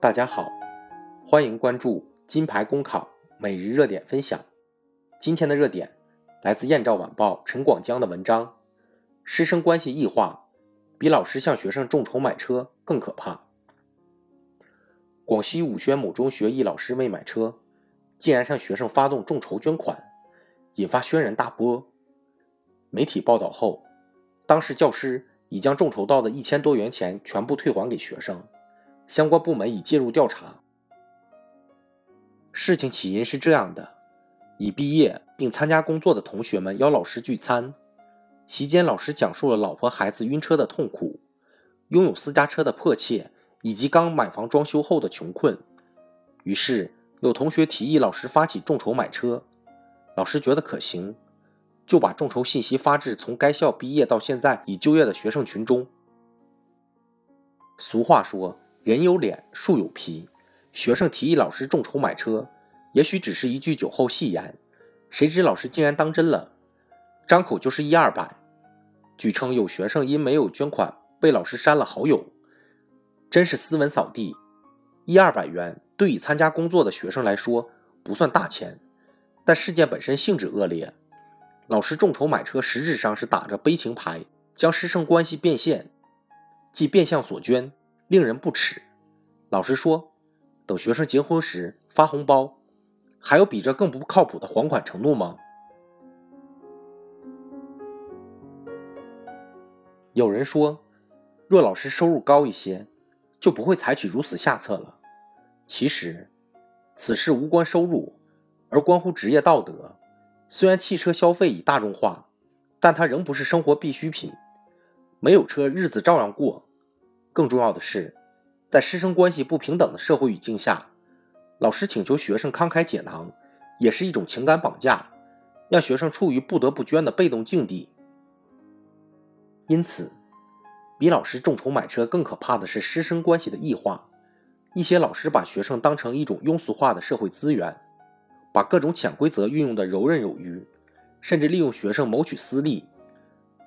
大家好，欢迎关注金牌公考每日热点分享。今天的热点来自《燕赵晚报》陈广江的文章：师生关系异化，比老师向学生众筹买车更可怕。广西武宣某中学一老师为买车，竟然向学生发动众筹捐款，引发轩然大波。媒体报道后，当事教师已将众筹到的一千多元钱全部退还给学生，相关部门已介入调查。事情起因是这样的：已毕业并参加工作的同学们邀老师聚餐，席间老师讲述了老婆孩子晕车的痛苦，拥有私家车的迫切，以及刚买房装修后的穷困。于是有同学提议老师发起众筹买车，老师觉得可行。就把众筹信息发至从该校毕业到现在已就业的学生群中。俗话说“人有脸，树有皮”，学生提议老师众筹买车，也许只是一句酒后戏言，谁知老师竟然当真了，张口就是一二百。据称有学生因没有捐款被老师删了好友，真是斯文扫地。一二百元对已参加工作的学生来说不算大钱，但事件本身性质恶劣。老师众筹买车，实质上是打着悲情牌，将师生关系变现，即变相索捐，令人不齿。老师说，等学生结婚时发红包，还有比这更不靠谱的还款承诺吗？有人说，若老师收入高一些，就不会采取如此下策了。其实，此事无关收入，而关乎职业道德。虽然汽车消费已大众化，但它仍不是生活必需品。没有车，日子照样过。更重要的是，在师生关系不平等的社会语境下，老师请求学生慷慨解囊，也是一种情感绑架，让学生处于不得不捐的被动境地。因此，比老师众筹买车更可怕的是师生关系的异化。一些老师把学生当成一种庸俗化的社会资源。把各种潜规则运用的游刃有余，甚至利用学生谋取私利。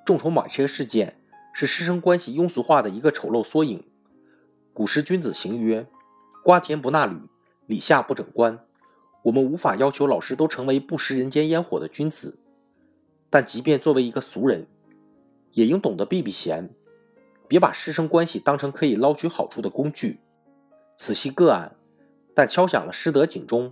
众筹买车事件是师生关系庸俗化的一个丑陋缩影。古时君子行曰：“瓜田不纳履，礼下不整冠。”我们无法要求老师都成为不食人间烟火的君子，但即便作为一个俗人，也应懂得避避嫌，别把师生关系当成可以捞取好处的工具。此系个案，但敲响了师德警钟。